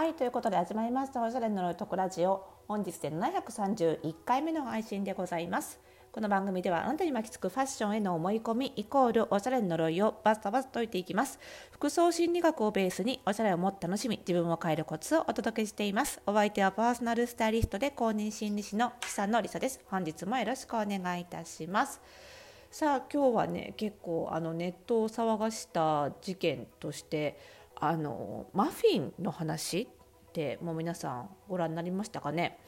はいということで始まりました。おしゃれのとこラジオ。本日で731回目の配信でございます。この番組ではあなたに巻きつくファッションへの思い込みイコールおしゃれの呪いをバスタバス解いていきます。服装心理学をベースにおしゃれをもっと楽しみ自分を変えるコツをお届けしています。お相手はパーソナルスタイリストで公認心理師の久野里沙です。本日もよろしくお願いいたします。さあ今日はね結構あのネットを騒がした事件としてあのマフィンの話ってもう皆さんご覧になりましたかね？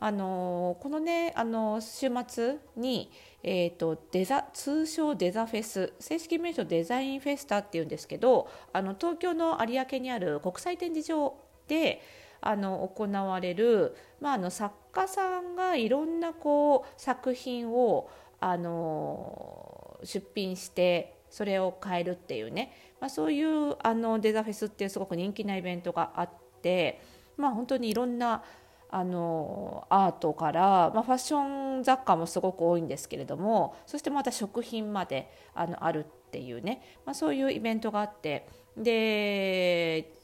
あのこのねあの週末に、えーと、デザ通称デザフェス正式名称デザインフェスタっていうんですけどあの東京の有明にある国際展示場であの行われる、まあ、あの作家さんがいろんなこう作品をあの出品してそれを変えるっていうね、まあ、そういうあのデザフェスっていうすごく人気なイベントがあって、まあ、本当にいろんなあのアートから、まあ、ファッション雑貨もすごく多いんですけれどもそしてまた食品まであのあるっていうね、まあ、そういうイベントがあってで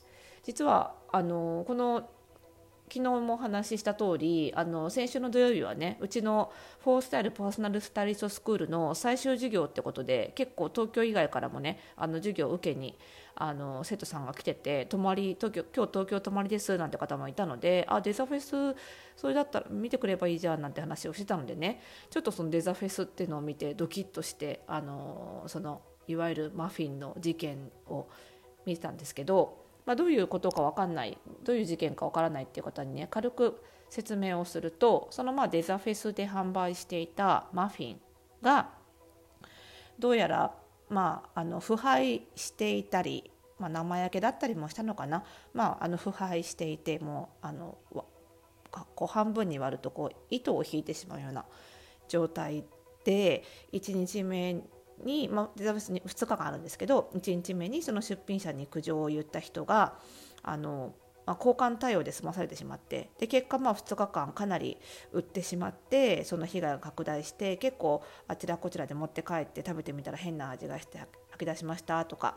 実はあのこの昨日もお話しした通りあり先週の土曜日はねうちのフォースタイルパーソナルスタイリストスクールの最終授業ってことで結構東京以外からもねあの授業を受けにあの生徒さんが来てて泊まり東京今日東京泊まりですなんて方もいたのであデザフェスそれだったら見てくればいいじゃんなんて話をしてたのでねちょっとそのデザフェスっていうのを見てドキッとしてあのそのいわゆるマフィンの事件を見てたんですけどまあ、どういうことか分かんないどういう事件か分からないっていう方にね軽く説明をするとそのまあデザフェスで販売していたマフィンがどうやらまああの腐敗していたり、まあ、生焼けだったりもしたのかな、まあ、あの腐敗していてもうあのこう半分に割るとこう糸を引いてしまうような状態で1日目に、まあ、デザフェスに2日間あるんですけど1日目にその出品者に苦情を言った人があの、まあ、交換対応で済まされてしまってで結果まあ2日間かなり売ってしまってその被害が拡大して結構あちらこちらで持って帰って食べてみたら変な味がして吐き出しましたとか。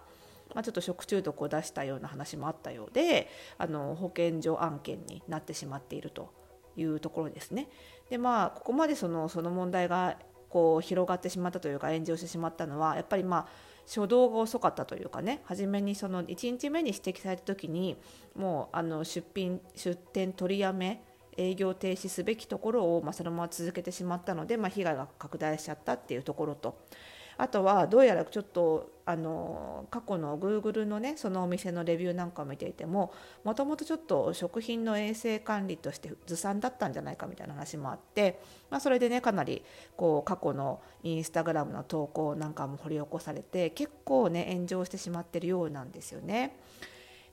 まあ、ちょっと食中毒を出したような話もあったようであの保健所案件になってしまっているというところですね。でまあここまでそのその問題がこう広がってしまったというか炎上してしまったのはやっぱりまあ初動が遅かったというかね初めにその1日目に指摘された時にもうあの出品出店取りやめ営業停止すべきところを、まあ、そのまま続けてしまったので、まあ、被害が拡大しちゃったっていうところと。あとはどうやらちょっとあの過去の Google のねそのお店のレビューなんかを見ていてももともとちょっと食品の衛生管理としてずさんだったんじゃないかみたいな話もあって、まあ、それでねかなりこう過去のインスタグラムの投稿なんかも掘り起こされて結構ね炎上してしまってるようなんですよね。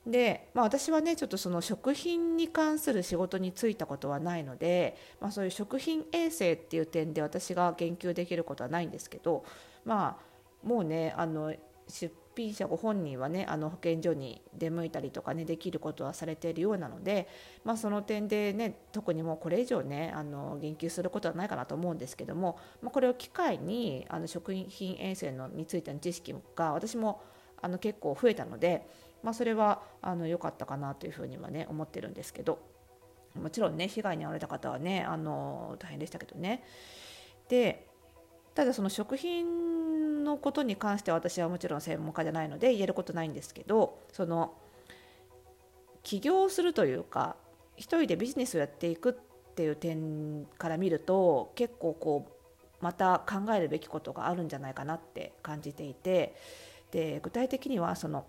で、まあ、私はねちょっとその食品に関する仕事に就いたことはないので、まあ、そういう食品衛生っていう点で私が言及できることはないんですけどまあもうねあの出品者ご本人はねあの保健所に出向いたりとかねできることはされているようなので、まあ、その点でね特にもうこれ以上ねあの言及することはないかなと思うんですけども、まあ、これを機会にあの食品衛生のについての知識が私もあの結構増えたので、まあ、それはあの良かったかなというふうにはね思ってるんですけどもちろんね被害に遭われた方はねあの大変でしたけどね。でただその食品のことに関しては私はもちろん専門家じゃないので言えることないんですけどその起業するというか一人でビジネスをやっていくっていう点から見ると結構こうまた考えるべきことがあるんじゃないかなって感じていてで具体的にはその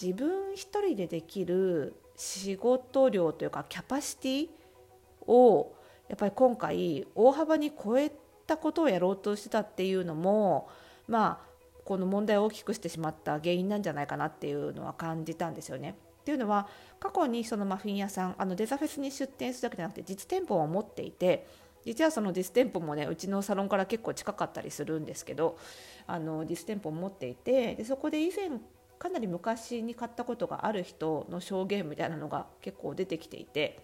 自分一人でできる仕事量というかキャパシティをやっぱり今回大幅に超えてったことをやろうとしてたっていうのもまあこの問題を大きくしてしまった原因なんじゃないかなっていうのは感じたんですよね。っていうのは過去にそのマフィン屋さんあのデザフェスに出店するだけじゃなくて実店舗を持っていて実はその実店舗もねうちのサロンから結構近かったりするんですけどあの実店舗を持っていてでそこで以前かなり昔に買ったことがある人の証言みたいなのが結構出てきていて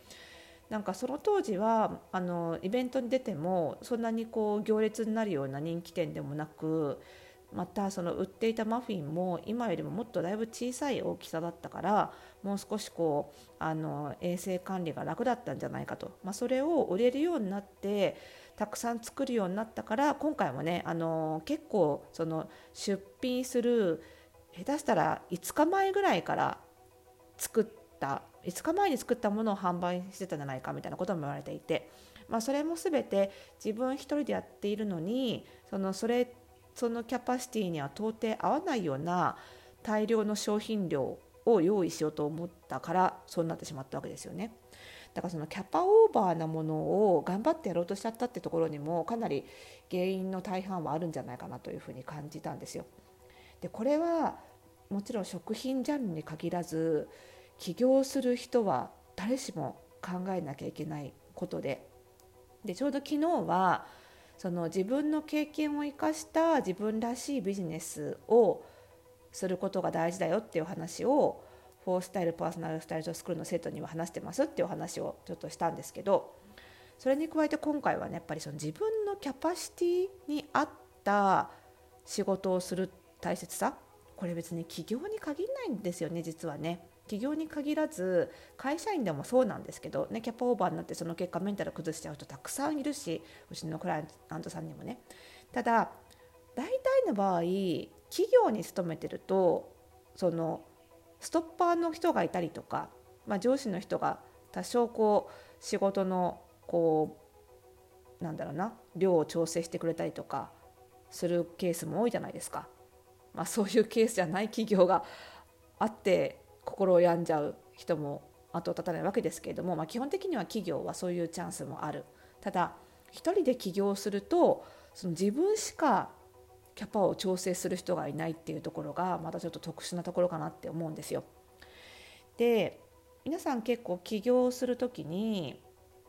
なんかその当時はあのイベントに出てもそんなにこう行列になるような人気店でもなくまたその売っていたマフィンも今よりももっとだいぶ小さい大きさだったからもう少しこうあの衛生管理が楽だったんじゃないかと、まあ、それを売れるようになってたくさん作るようになったから今回もねあの結構その出品する下手したら5日前ぐらいから作った5日前に作ったものを販売してたんじゃないかみたいなことも言われていて、まあ、それも全て自分一人でやっているのにそのそれそのキャパシティには到底合わないような大量の商品量を用意しようと思ったからそうなってしまったわけですよね。だからそのキャパオーバーなものを頑張ってやろうとしちゃったってところにもかなり原因の大半はあるんじゃないかなというふうに感じたんですよ。でこれはもちろん食品ジャンルに限らず起業する人は誰しも考えなきゃいけないことででちょうど昨日はその自分の経験を生かした自分らしいビジネスをすることが大事だよっていう話をフォースタイルパーソナルスタイルスクールの生徒には話してますっていう話をちょっとしたんですけどそれに加えて今回はねやっぱりその自分のキャパシティに合った仕事をする大切さこれ別に起業に限らないんですよね実はね。企業に限らず会社員でもそうなんですけど、ね、キャパオーバーになってその結果メンタル崩しちゃう人たくさんいるしうちのクライアントさんにもねただ大体の場合企業に勤めてるとそのストッパーの人がいたりとか、まあ、上司の人が多少こう仕事のこうなんだろうな量を調整してくれたりとかするケースも多いじゃないですか。まあ、そういうケースじゃない企業があって心を病んじゃう人も後を絶たないわけですけれども、まあ、基本的には企業はそういうチャンスもあるただ一人で起業するとその自分しかキャパを調整する人がいないっていうところがまたちょっと特殊なところかなって思うんですよ。で皆さん結構起業する時に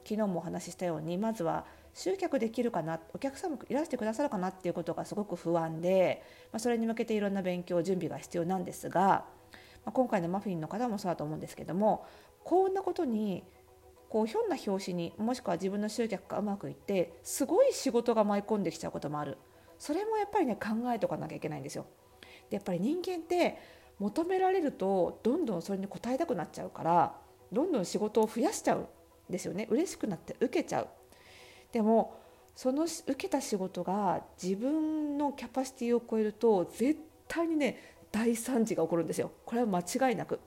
昨日もお話ししたようにまずは集客できるかなお客様いらしてくださるかなっていうことがすごく不安で、まあ、それに向けていろんな勉強準備が必要なんですがまあ、今回のマフィンの方もそうだと思うんですけどもこんなことにこうひょんな拍子にもしくは自分の集客がうまくいってすごい仕事が舞い込んできちゃうこともあるそれもやっぱりね考えとかなきゃいけないんですよ。でやっぱり人間って求められるとどんどんそれに応えたくなっちゃうからどんどん仕事を増やしちゃうんですよね嬉しくなって受けちゃう。でもその受けた仕事が自分のキャパシティを超えると絶対にね大惨事が起こるんですよ。これは間違いなく。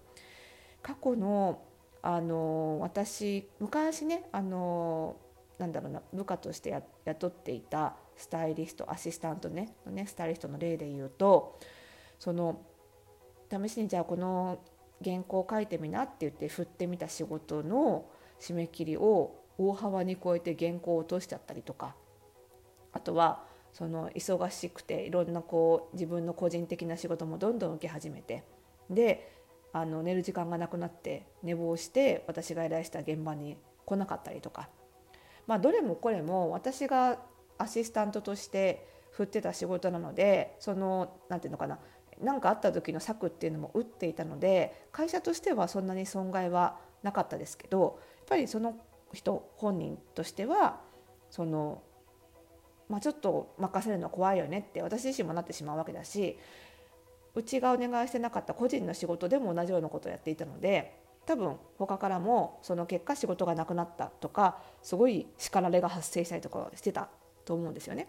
過去のあの私昔ねあのなんだろうな部下として雇っていたスタイリストアシスタントねのねスタイリストの例で言うとその試しにじゃあこの原稿を書いてみなって言って振ってみた仕事の締め切りを大幅に超えて原稿を落としちゃったりとかあとはその忙しくていろんなこう自分の個人的な仕事もどんどん受け始めてであの寝る時間がなくなって寝坊して私が依頼した現場に来なかったりとか、まあ、どれもこれも私がアシスタントとして振ってた仕事なのでその何て言うのかな何かあった時の策っていうのも打っていたので会社としてはそんなに損害はなかったですけどやっぱりその人本人としてはそのまあ、ちょっと任せるの怖いよねって私自身もなってしまうわけだしうちがお願いしてなかった個人の仕事でも同じようなことをやっていたので多分他からもその結果仕事がなくなったとかすごい叱られが発生したりとかしてたと思うんですよね。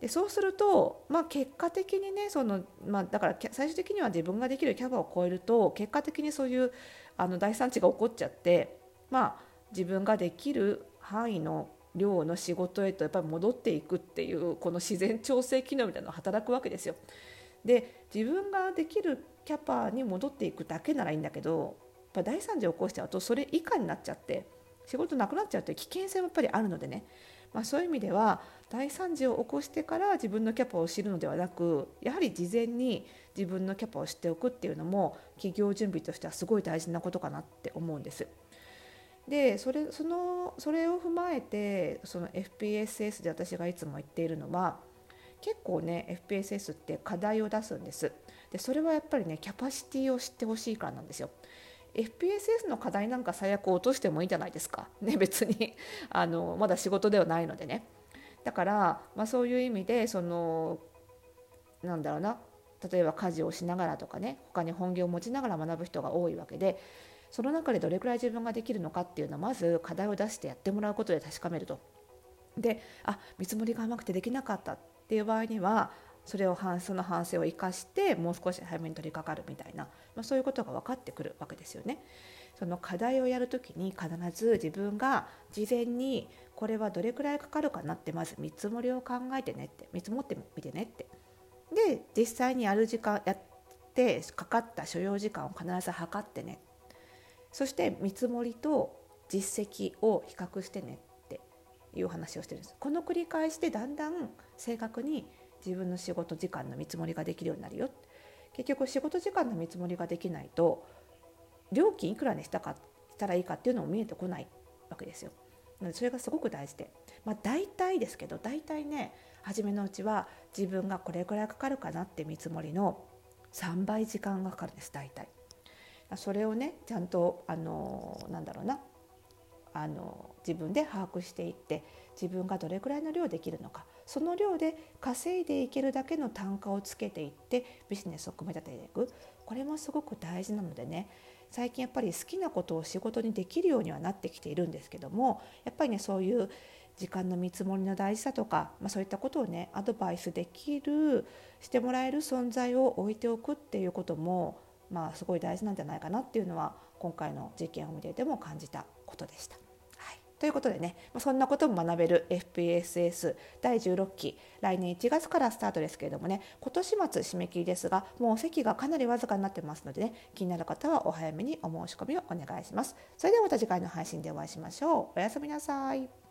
でそうすると、まあ、結果的にねその、まあ、だから最終的には自分ができるキャパを超えると結果的にそういうあの大産地が起こっちゃって、まあ、自分ができる範囲の寮の仕事へとやっぱり戻っていくっていうこの自然調整機能みたいなのが働くわけですよ。で自分ができるキャパに戻っていくだけならいいんだけどやっぱ大惨事を起こしちゃうとそれ以下になっちゃって仕事なくなっちゃうという危険性もやっぱりあるのでね、まあ、そういう意味では大惨事を起こしてから自分のキャパを知るのではなくやはり事前に自分のキャパを知っておくっていうのも企業準備としてはすごい大事なことかなって思うんです。でそれそのそれを踏まえてその FPSS で私がいつも言っているのは結構ね FPSS って課題を出すんです。でそれはやっぱりねキャパシティを知ってほしいからなんですよ。FPSS の課題なんか最悪落としてもいいじゃないですか。ね別に。あのまだ仕事ではないのでね。だから、まあ、そういう意味でそのなんだろうな。例えば家事をしながらとかね他に本業を持ちながら学ぶ人が多いわけでその中でどれくらい自分ができるのかっていうのはまず課題を出してやってもらうことで確かめると。であ見積もりが甘くてできなかったっていう場合にはそれをその反省を生かしてもう少し早めに取り掛かるみたいな、まあ、そういうことが分かってくるわけですよね。その課題をやるときに必ず自分が事前にこれはどれくらいかかるかなってまず見積もりを考えてねって見積もってみてねってで実際にやる時間やってかかった所要時間を必ず測ってねそして見積もりと実績を比較してねっていう話をしてるんですこの繰り返しでだんだん正確に自分の仕事時間の見積もりができるようになるよ結局仕事時間の見積もりができないと料金いくらにしたかしたらいいかっていうのも見えてこないわけですよ。なのでそれがすごく大事で、まあ、大体ですけど大体ね初めのうちは自分がこれくらいかかるかなって見積もりの3倍時間がかかるんです大体。それをねちゃんとあのなんだろうなあの自分で把握していって自分がどれくらいの量できるのかその量で稼いでいけるだけの単価をつけていってビジネスを組み立てていく。これもすごく大事なのでね最近やっぱり好きなことを仕事にできるようにはなってきているんですけどもやっぱりねそういう時間の見積もりの大事さとか、まあ、そういったことをねアドバイスできるしてもらえる存在を置いておくっていうことも、まあ、すごい大事なんじゃないかなっていうのは今回の事件を見ていても感じたことでした。ということでね、そんなことも学べる FPSS 第16期、来年1月からスタートですけれどもね、今年末締め切りですが、もう席がかなりわずかになってますのでね、気になる方はお早めにお申し込みをお願いします。それではまた次回の配信でお会いしましょう。おやすみなさい。